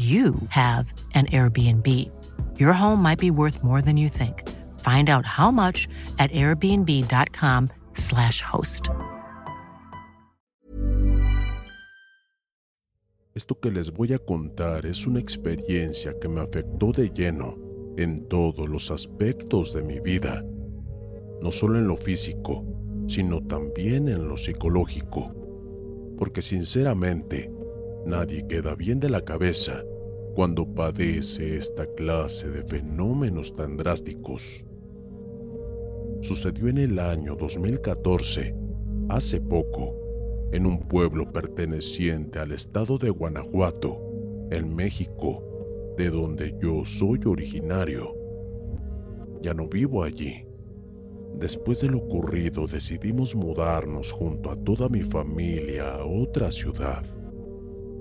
you have an Airbnb. Your home might be worth more than you think. Find out how much at airbnb.com/slash host. Esto que les voy a contar es una experiencia que me afectó de lleno en todos los aspectos de mi vida, no solo en lo físico, sino también en lo psicológico, porque sinceramente nadie queda bien de la cabeza cuando padece esta clase de fenómenos tan drásticos. Sucedió en el año 2014, hace poco, en un pueblo perteneciente al estado de Guanajuato, en México, de donde yo soy originario. Ya no vivo allí. Después de lo ocurrido decidimos mudarnos junto a toda mi familia a otra ciudad.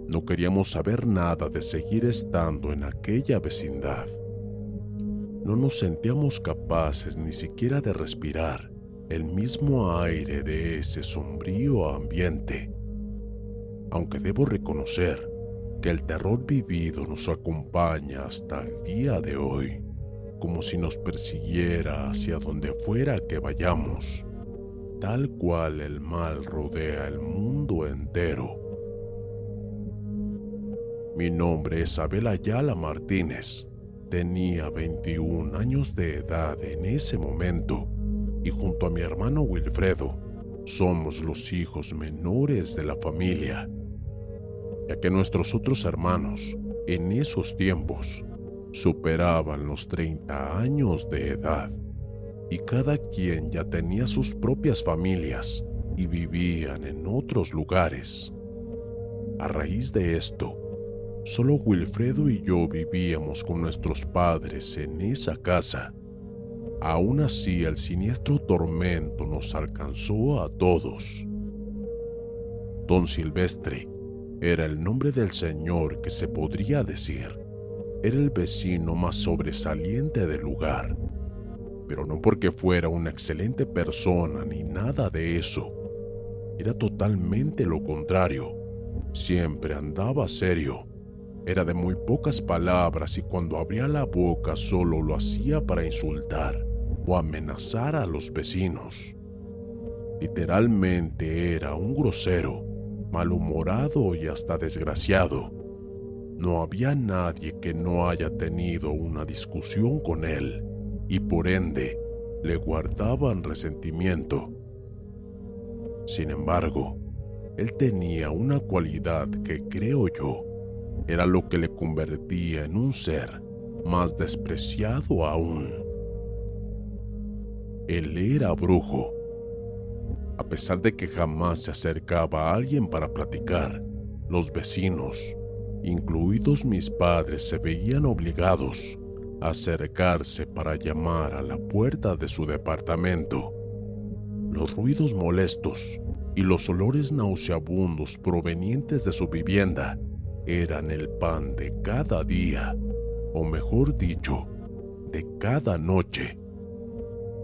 No queríamos saber nada de seguir estando en aquella vecindad. No nos sentíamos capaces ni siquiera de respirar el mismo aire de ese sombrío ambiente. Aunque debo reconocer que el terror vivido nos acompaña hasta el día de hoy, como si nos persiguiera hacia donde fuera que vayamos, tal cual el mal rodea el mundo entero mi nombre es Abel Ayala Martínez. Tenía 21 años de edad en ese momento y junto a mi hermano Wilfredo somos los hijos menores de la familia, ya que nuestros otros hermanos en esos tiempos superaban los 30 años de edad y cada quien ya tenía sus propias familias y vivían en otros lugares. A raíz de esto, Solo Wilfredo y yo vivíamos con nuestros padres en esa casa. Aún así, el siniestro tormento nos alcanzó a todos. Don Silvestre era el nombre del señor que se podría decir. Era el vecino más sobresaliente del lugar, pero no porque fuera una excelente persona ni nada de eso. Era totalmente lo contrario. Siempre andaba serio era de muy pocas palabras y cuando abría la boca solo lo hacía para insultar o amenazar a los vecinos. Literalmente era un grosero, malhumorado y hasta desgraciado. No había nadie que no haya tenido una discusión con él y por ende le guardaban resentimiento. Sin embargo, él tenía una cualidad que creo yo era lo que le convertía en un ser más despreciado aún. Él era brujo. A pesar de que jamás se acercaba a alguien para platicar, los vecinos, incluidos mis padres, se veían obligados a acercarse para llamar a la puerta de su departamento. Los ruidos molestos y los olores nauseabundos provenientes de su vivienda eran el pan de cada día, o mejor dicho, de cada noche,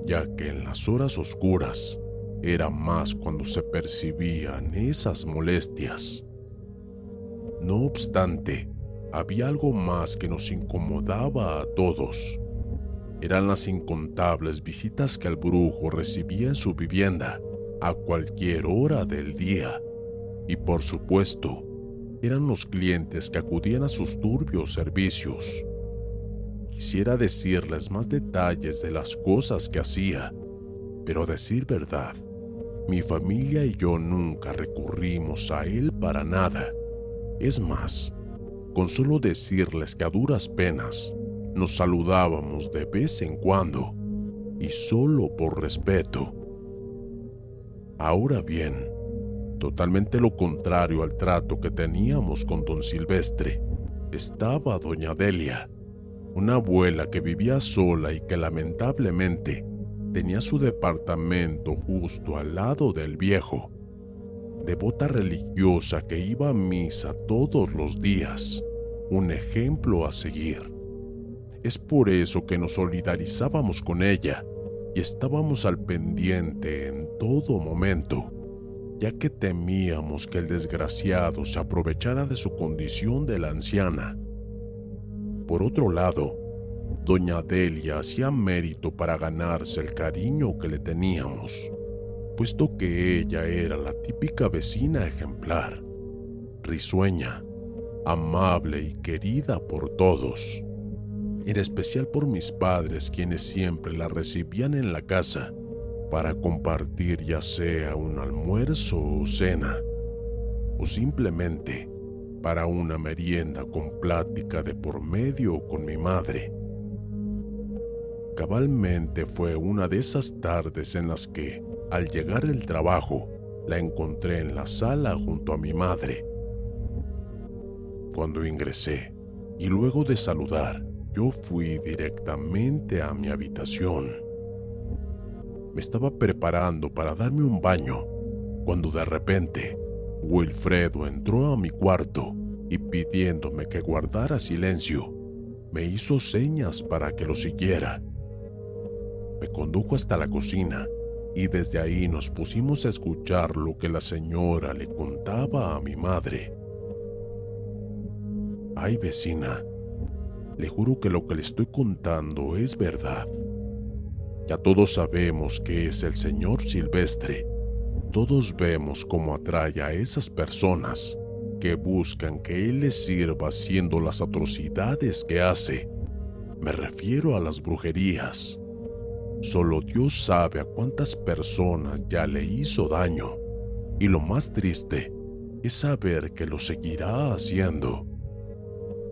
ya que en las horas oscuras era más cuando se percibían esas molestias. No obstante, había algo más que nos incomodaba a todos. Eran las incontables visitas que el brujo recibía en su vivienda a cualquier hora del día. Y por supuesto, eran los clientes que acudían a sus turbios servicios. Quisiera decirles más detalles de las cosas que hacía, pero a decir verdad, mi familia y yo nunca recurrimos a él para nada. Es más, con solo decirles que a duras penas nos saludábamos de vez en cuando y solo por respeto. Ahora bien, totalmente lo contrario al trato que teníamos con don Silvestre, estaba doña Delia, una abuela que vivía sola y que lamentablemente tenía su departamento justo al lado del viejo, devota religiosa que iba a misa todos los días, un ejemplo a seguir. Es por eso que nos solidarizábamos con ella y estábamos al pendiente en todo momento, ya que temíamos que el desgraciado se aprovechara de su condición de la anciana. Por otro lado, doña Delia hacía mérito para ganarse el cariño que le teníamos, puesto que ella era la típica vecina ejemplar, risueña, amable y querida por todos, en especial por mis padres quienes siempre la recibían en la casa para compartir ya sea un almuerzo o cena, o simplemente para una merienda con plática de por medio con mi madre. Cabalmente fue una de esas tardes en las que, al llegar del trabajo, la encontré en la sala junto a mi madre. Cuando ingresé y luego de saludar, yo fui directamente a mi habitación. Me estaba preparando para darme un baño cuando de repente Wilfredo entró a mi cuarto y pidiéndome que guardara silencio, me hizo señas para que lo siguiera. Me condujo hasta la cocina y desde ahí nos pusimos a escuchar lo que la señora le contaba a mi madre. Ay vecina, le juro que lo que le estoy contando es verdad. Ya todos sabemos que es el señor Silvestre todos vemos cómo atrae a esas personas que buscan que Él les sirva haciendo las atrocidades que hace. Me refiero a las brujerías. Solo Dios sabe a cuántas personas ya le hizo daño. Y lo más triste es saber que lo seguirá haciendo.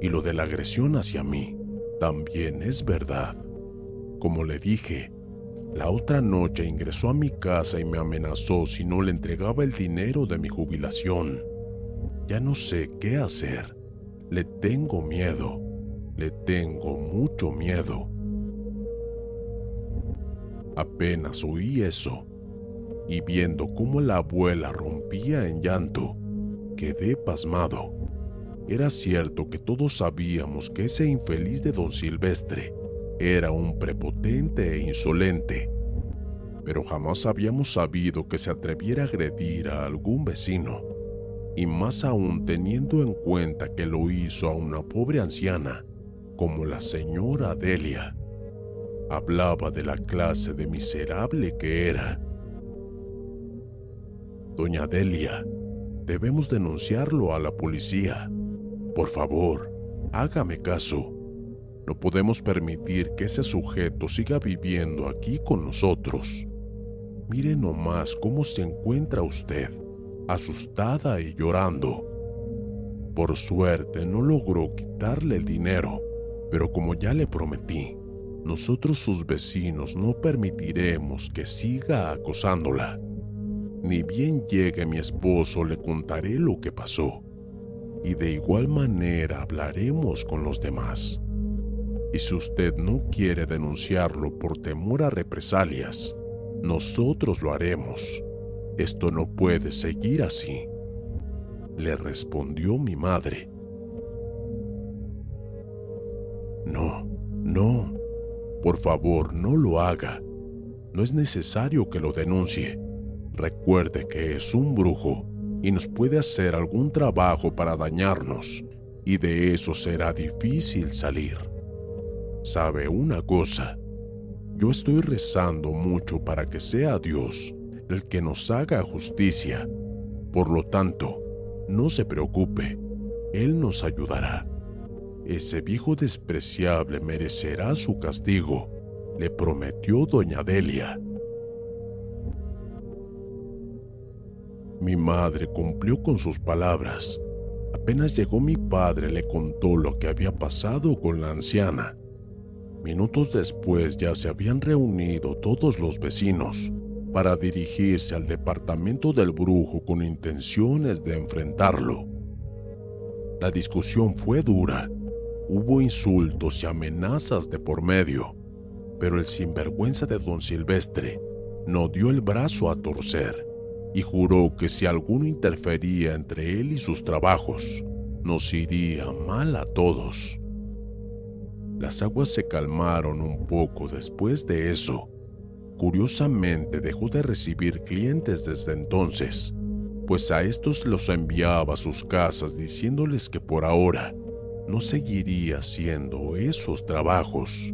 Y lo de la agresión hacia mí también es verdad. Como le dije, la otra noche ingresó a mi casa y me amenazó si no le entregaba el dinero de mi jubilación. Ya no sé qué hacer. Le tengo miedo. Le tengo mucho miedo. Apenas oí eso, y viendo cómo la abuela rompía en llanto, quedé pasmado. Era cierto que todos sabíamos que ese infeliz de don Silvestre era un prepotente e insolente, pero jamás habíamos sabido que se atreviera a agredir a algún vecino, y más aún teniendo en cuenta que lo hizo a una pobre anciana como la señora Delia. Hablaba de la clase de miserable que era. Doña Delia, debemos denunciarlo a la policía. Por favor, hágame caso. No podemos permitir que ese sujeto siga viviendo aquí con nosotros. Mire nomás cómo se encuentra usted, asustada y llorando. Por suerte no logró quitarle el dinero, pero como ya le prometí, nosotros sus vecinos no permitiremos que siga acosándola. Ni bien llegue mi esposo le contaré lo que pasó, y de igual manera hablaremos con los demás. Y si usted no quiere denunciarlo por temor a represalias, nosotros lo haremos. Esto no puede seguir así, le respondió mi madre. No, no, por favor no lo haga. No es necesario que lo denuncie. Recuerde que es un brujo y nos puede hacer algún trabajo para dañarnos, y de eso será difícil salir. ¿Sabe una cosa? Yo estoy rezando mucho para que sea Dios el que nos haga justicia. Por lo tanto, no se preocupe, Él nos ayudará. Ese viejo despreciable merecerá su castigo, le prometió doña Delia. Mi madre cumplió con sus palabras. Apenas llegó mi padre le contó lo que había pasado con la anciana. Minutos después ya se habían reunido todos los vecinos para dirigirse al departamento del brujo con intenciones de enfrentarlo. La discusión fue dura. Hubo insultos y amenazas de por medio, pero el sinvergüenza de don Silvestre no dio el brazo a torcer y juró que si alguno interfería entre él y sus trabajos, nos iría mal a todos. Las aguas se calmaron un poco después de eso. Curiosamente dejó de recibir clientes desde entonces, pues a estos los enviaba a sus casas diciéndoles que por ahora no seguiría haciendo esos trabajos.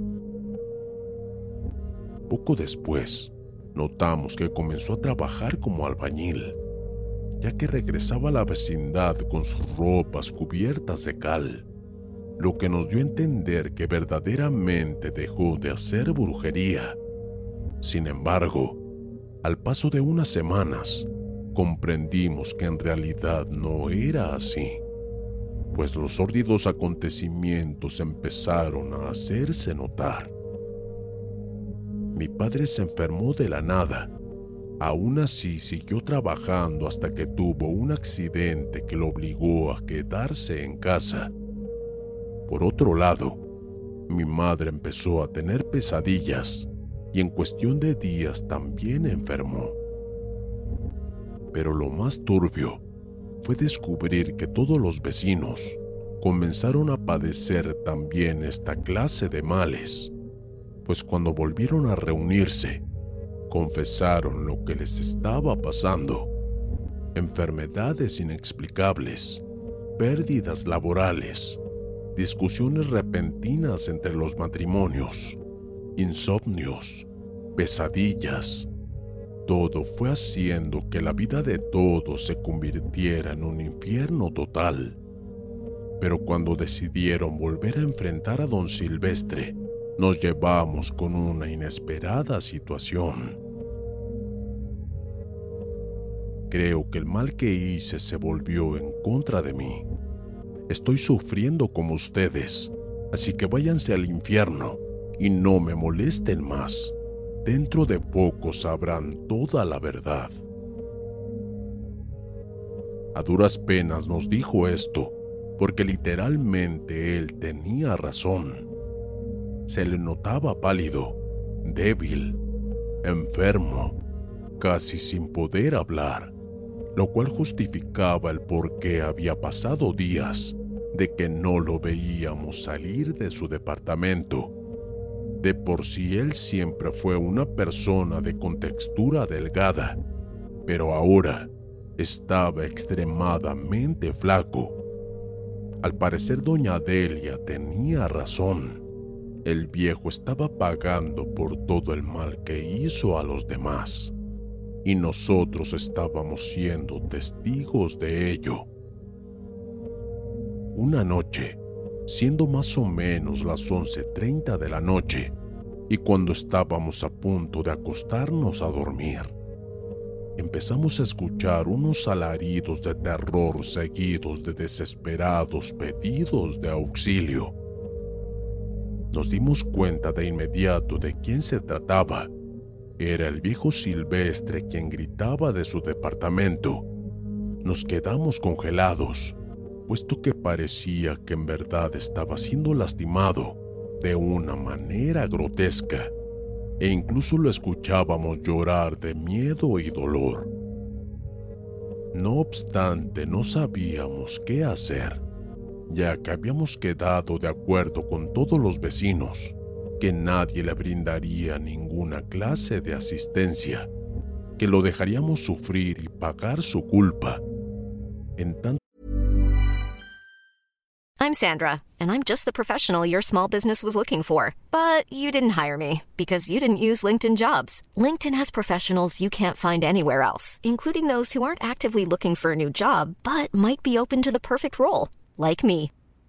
Poco después, notamos que comenzó a trabajar como albañil, ya que regresaba a la vecindad con sus ropas cubiertas de cal, lo que nos dio a entender que verdaderamente dejó de hacer brujería. Sin embargo, al paso de unas semanas, comprendimos que en realidad no era así, pues los sórdidos acontecimientos empezaron a hacerse notar mi padre se enfermó de la nada. Aún así siguió trabajando hasta que tuvo un accidente que lo obligó a quedarse en casa. Por otro lado, mi madre empezó a tener pesadillas y en cuestión de días también enfermó. Pero lo más turbio fue descubrir que todos los vecinos comenzaron a padecer también esta clase de males pues cuando volvieron a reunirse, confesaron lo que les estaba pasando. Enfermedades inexplicables, pérdidas laborales, discusiones repentinas entre los matrimonios, insomnios, pesadillas. Todo fue haciendo que la vida de todos se convirtiera en un infierno total. Pero cuando decidieron volver a enfrentar a don Silvestre, nos llevamos con una inesperada situación. Creo que el mal que hice se volvió en contra de mí. Estoy sufriendo como ustedes, así que váyanse al infierno y no me molesten más. Dentro de poco sabrán toda la verdad. A duras penas nos dijo esto, porque literalmente él tenía razón se le notaba pálido, débil, enfermo, casi sin poder hablar, lo cual justificaba el por qué había pasado días de que no lo veíamos salir de su departamento. De por sí él siempre fue una persona de contextura delgada, pero ahora estaba extremadamente flaco. Al parecer doña Delia tenía razón. El viejo estaba pagando por todo el mal que hizo a los demás, y nosotros estábamos siendo testigos de ello. Una noche, siendo más o menos las 11.30 de la noche, y cuando estábamos a punto de acostarnos a dormir, empezamos a escuchar unos alaridos de terror seguidos de desesperados pedidos de auxilio nos dimos cuenta de inmediato de quién se trataba. Era el viejo Silvestre quien gritaba de su departamento. Nos quedamos congelados, puesto que parecía que en verdad estaba siendo lastimado de una manera grotesca, e incluso lo escuchábamos llorar de miedo y dolor. No obstante, no sabíamos qué hacer ya que habíamos quedado de acuerdo con todos los vecinos que nadie le brindaría ninguna clase de asistencia, que lo dejaríamos sufrir y pagar su culpa. En tanto I'm Sandra, and I'm just the professional your small business was looking for. But you didn't hire me because you didn't use LinkedIn jobs. LinkedIn has professionals you can't find anywhere else, including those who aren't actively looking for a new job but might be open to the perfect role, like me.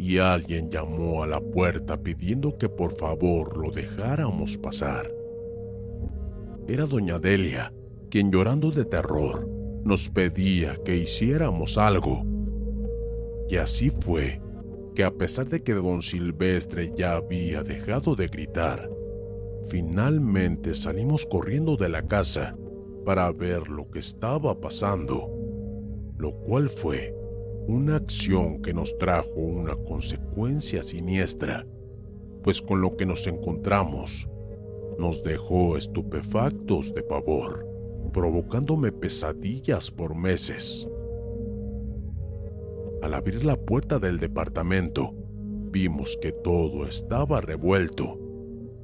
y alguien llamó a la puerta pidiendo que por favor lo dejáramos pasar. Era doña Delia, quien llorando de terror nos pedía que hiciéramos algo. Y así fue que a pesar de que don Silvestre ya había dejado de gritar, finalmente salimos corriendo de la casa para ver lo que estaba pasando, lo cual fue una acción que nos trajo una consecuencia siniestra, pues con lo que nos encontramos nos dejó estupefactos de pavor, provocándome pesadillas por meses. Al abrir la puerta del departamento, vimos que todo estaba revuelto.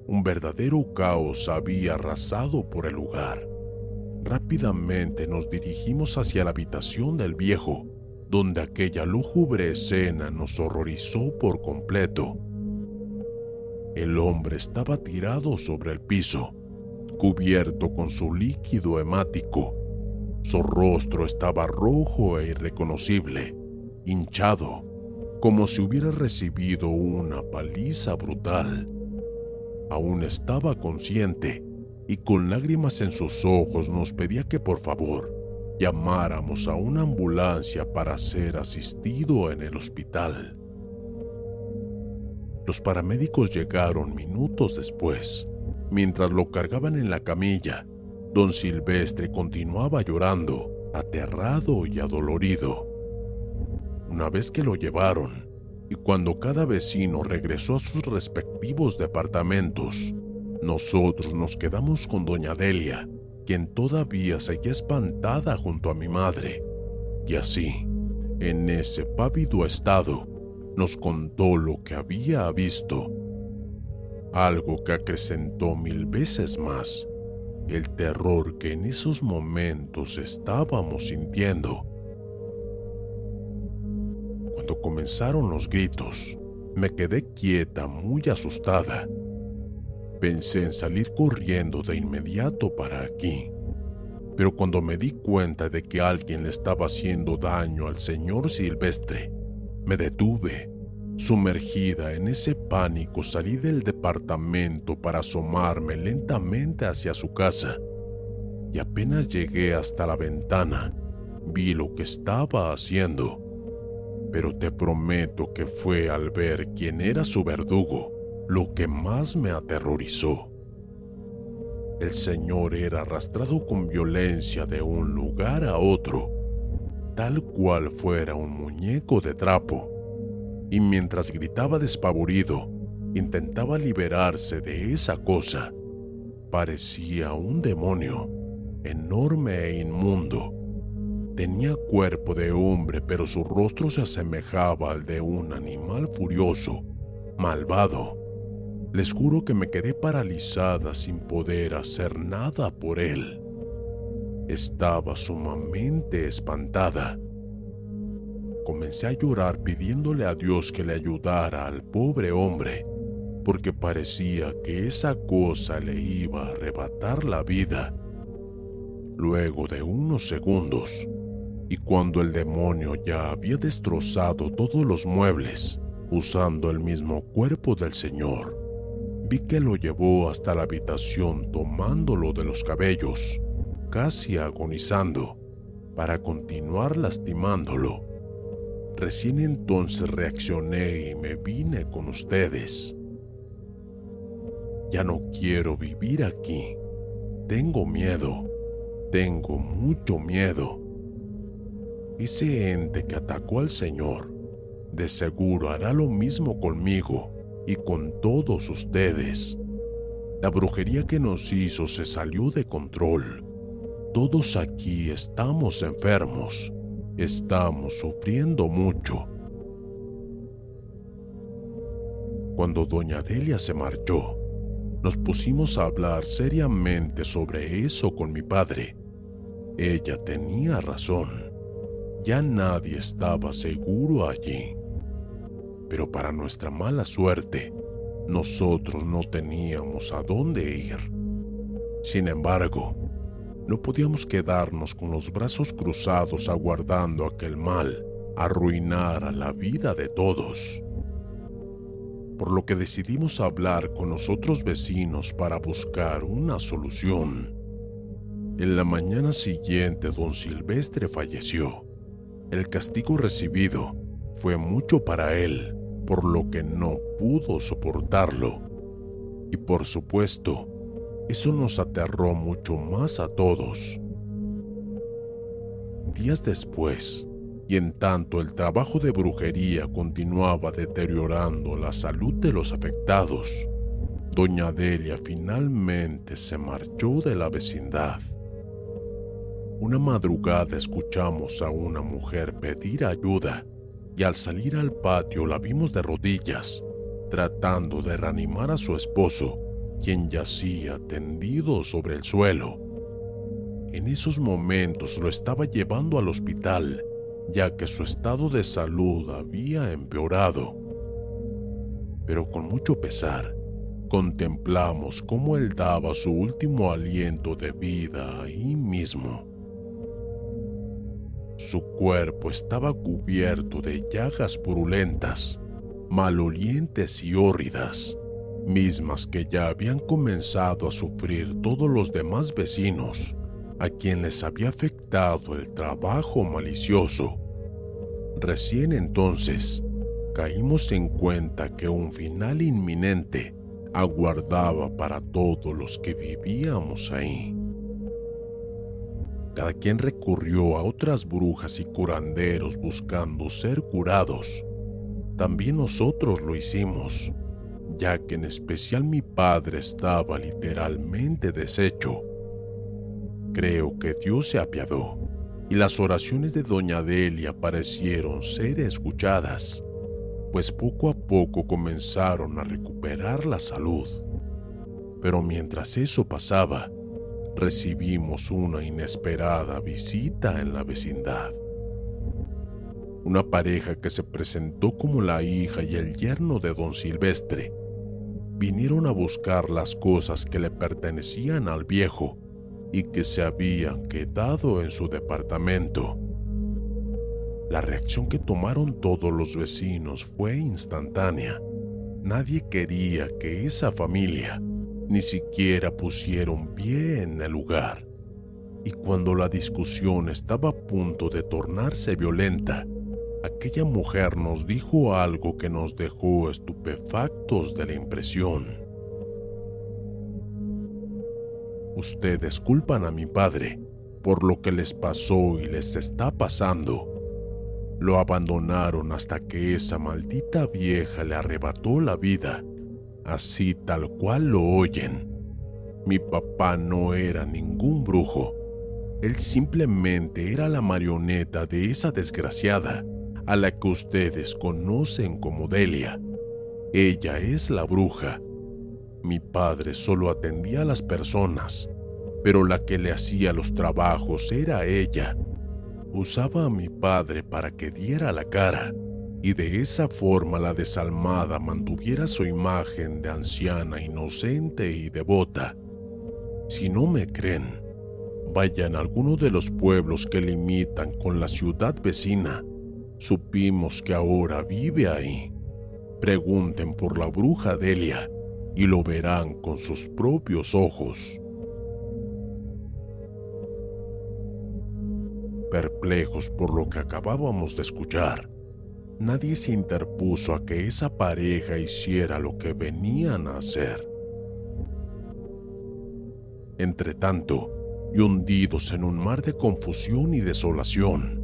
Un verdadero caos había arrasado por el lugar. Rápidamente nos dirigimos hacia la habitación del viejo, donde aquella lúgubre escena nos horrorizó por completo. El hombre estaba tirado sobre el piso, cubierto con su líquido hemático. Su rostro estaba rojo e irreconocible, hinchado, como si hubiera recibido una paliza brutal. Aún estaba consciente y con lágrimas en sus ojos nos pedía que por favor llamáramos a una ambulancia para ser asistido en el hospital. Los paramédicos llegaron minutos después. Mientras lo cargaban en la camilla, don Silvestre continuaba llorando, aterrado y adolorido. Una vez que lo llevaron, y cuando cada vecino regresó a sus respectivos departamentos, nosotros nos quedamos con doña Delia, quien todavía seguía espantada junto a mi madre. Y así, en ese pávido estado, nos contó lo que había visto. Algo que acrecentó mil veces más el terror que en esos momentos estábamos sintiendo. Cuando comenzaron los gritos, me quedé quieta muy asustada Pensé en salir corriendo de inmediato para aquí, pero cuando me di cuenta de que alguien le estaba haciendo daño al señor Silvestre, me detuve. Sumergida en ese pánico salí del departamento para asomarme lentamente hacia su casa y apenas llegué hasta la ventana vi lo que estaba haciendo. Pero te prometo que fue al ver quién era su verdugo lo que más me aterrorizó. El señor era arrastrado con violencia de un lugar a otro, tal cual fuera un muñeco de trapo, y mientras gritaba despavorido, intentaba liberarse de esa cosa. Parecía un demonio, enorme e inmundo. Tenía cuerpo de hombre, pero su rostro se asemejaba al de un animal furioso, malvado les juro que me quedé paralizada sin poder hacer nada por él. Estaba sumamente espantada. Comencé a llorar pidiéndole a Dios que le ayudara al pobre hombre, porque parecía que esa cosa le iba a arrebatar la vida. Luego de unos segundos, y cuando el demonio ya había destrozado todos los muebles, usando el mismo cuerpo del Señor, vi que lo llevó hasta la habitación tomándolo de los cabellos, casi agonizando, para continuar lastimándolo. Recién entonces reaccioné y me vine con ustedes. Ya no quiero vivir aquí. Tengo miedo. Tengo mucho miedo. Ese ente que atacó al Señor, de seguro hará lo mismo conmigo y con todos ustedes. La brujería que nos hizo se salió de control. Todos aquí estamos enfermos. Estamos sufriendo mucho. Cuando doña Delia se marchó, nos pusimos a hablar seriamente sobre eso con mi padre. Ella tenía razón. Ya nadie estaba seguro allí. Pero para nuestra mala suerte, nosotros no teníamos a dónde ir. Sin embargo, no podíamos quedarnos con los brazos cruzados aguardando a que el mal arruinara la vida de todos. Por lo que decidimos hablar con los otros vecinos para buscar una solución. En la mañana siguiente, don Silvestre falleció. El castigo recibido fue mucho para él, por lo que no pudo soportarlo. Y por supuesto, eso nos aterró mucho más a todos. Días después, y en tanto el trabajo de brujería continuaba deteriorando la salud de los afectados, doña Delia finalmente se marchó de la vecindad. Una madrugada escuchamos a una mujer pedir ayuda y al salir al patio la vimos de rodillas, tratando de reanimar a su esposo, quien yacía tendido sobre el suelo. En esos momentos lo estaba llevando al hospital, ya que su estado de salud había empeorado. Pero con mucho pesar, contemplamos cómo él daba su último aliento de vida ahí mismo. Su cuerpo estaba cubierto de llagas purulentas, malolientes y hórridas, mismas que ya habían comenzado a sufrir todos los demás vecinos, a quienes había afectado el trabajo malicioso. Recién entonces caímos en cuenta que un final inminente aguardaba para todos los que vivíamos ahí. Cada quien recurrió a otras brujas y curanderos buscando ser curados. También nosotros lo hicimos, ya que en especial mi padre estaba literalmente deshecho. Creo que Dios se apiadó y las oraciones de doña Delia parecieron ser escuchadas, pues poco a poco comenzaron a recuperar la salud. Pero mientras eso pasaba, recibimos una inesperada visita en la vecindad. Una pareja que se presentó como la hija y el yerno de don Silvestre vinieron a buscar las cosas que le pertenecían al viejo y que se habían quedado en su departamento. La reacción que tomaron todos los vecinos fue instantánea. Nadie quería que esa familia ni siquiera pusieron pie en el lugar. Y cuando la discusión estaba a punto de tornarse violenta, aquella mujer nos dijo algo que nos dejó estupefactos de la impresión. Ustedes culpan a mi padre por lo que les pasó y les está pasando. Lo abandonaron hasta que esa maldita vieja le arrebató la vida así tal cual lo oyen. Mi papá no era ningún brujo. Él simplemente era la marioneta de esa desgraciada a la que ustedes conocen como Delia. Ella es la bruja. Mi padre solo atendía a las personas, pero la que le hacía los trabajos era ella. Usaba a mi padre para que diera la cara y de esa forma la desalmada mantuviera su imagen de anciana inocente y devota. Si no me creen, Vaya en alguno de los pueblos que limitan con la ciudad vecina. Supimos que ahora vive ahí. Pregunten por la bruja Delia y lo verán con sus propios ojos. Perplejos por lo que acabábamos de escuchar, nadie se interpuso a que esa pareja hiciera lo que venían a hacer. Entretanto, y hundidos en un mar de confusión y desolación,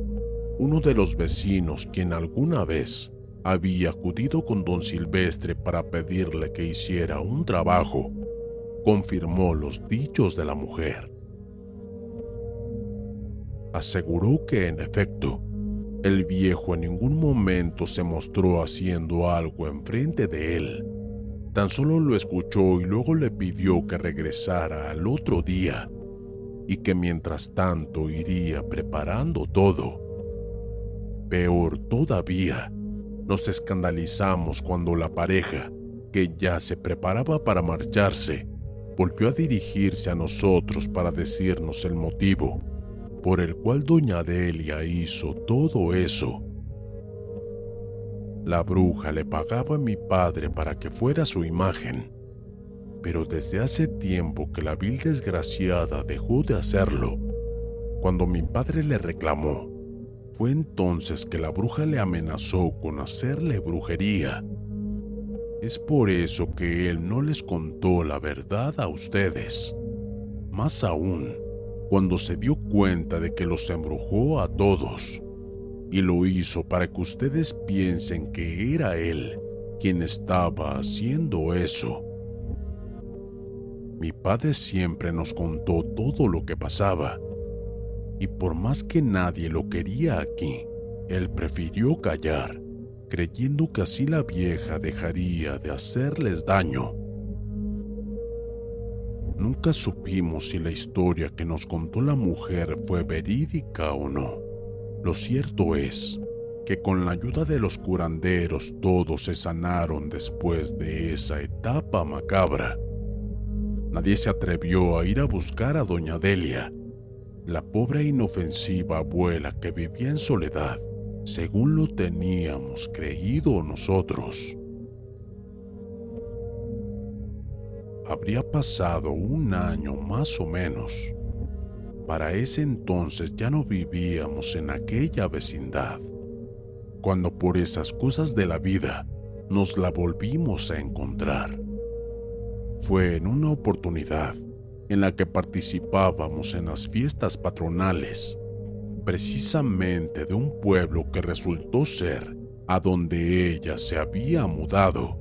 uno de los vecinos, quien alguna vez había acudido con don Silvestre para pedirle que hiciera un trabajo, confirmó los dichos de la mujer. Aseguró que, en efecto, el viejo en ningún momento se mostró haciendo algo enfrente de él. Tan solo lo escuchó y luego le pidió que regresara al otro día y que mientras tanto iría preparando todo. Peor todavía, nos escandalizamos cuando la pareja, que ya se preparaba para marcharse, volvió a dirigirse a nosotros para decirnos el motivo por el cual doña Delia hizo todo eso. La bruja le pagaba a mi padre para que fuera su imagen, pero desde hace tiempo que la vil desgraciada dejó de hacerlo. Cuando mi padre le reclamó, fue entonces que la bruja le amenazó con hacerle brujería. Es por eso que él no les contó la verdad a ustedes. Más aún, cuando se dio cuenta de que los embrujó a todos. Y lo hizo para que ustedes piensen que era él quien estaba haciendo eso. Mi padre siempre nos contó todo lo que pasaba, y por más que nadie lo quería aquí, él prefirió callar, creyendo que así la vieja dejaría de hacerles daño. Nunca supimos si la historia que nos contó la mujer fue verídica o no. Lo cierto es que con la ayuda de los curanderos todos se sanaron después de esa etapa macabra. Nadie se atrevió a ir a buscar a doña Delia, la pobre e inofensiva abuela que vivía en soledad, según lo teníamos creído nosotros. Habría pasado un año más o menos. Para ese entonces ya no vivíamos en aquella vecindad, cuando por esas cosas de la vida nos la volvimos a encontrar. Fue en una oportunidad en la que participábamos en las fiestas patronales, precisamente de un pueblo que resultó ser a donde ella se había mudado.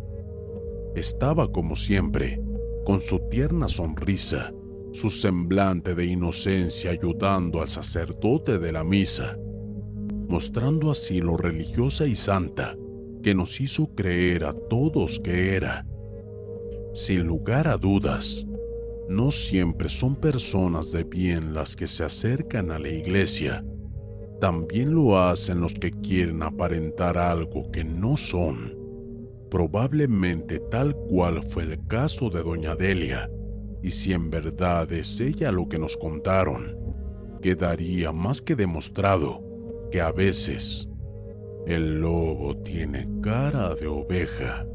Estaba como siempre con su tierna sonrisa, su semblante de inocencia ayudando al sacerdote de la misa, mostrando así lo religiosa y santa que nos hizo creer a todos que era. Sin lugar a dudas, no siempre son personas de bien las que se acercan a la iglesia. También lo hacen los que quieren aparentar algo que no son probablemente tal cual fue el caso de doña Delia, y si en verdad es ella lo que nos contaron, quedaría más que demostrado que a veces el lobo tiene cara de oveja.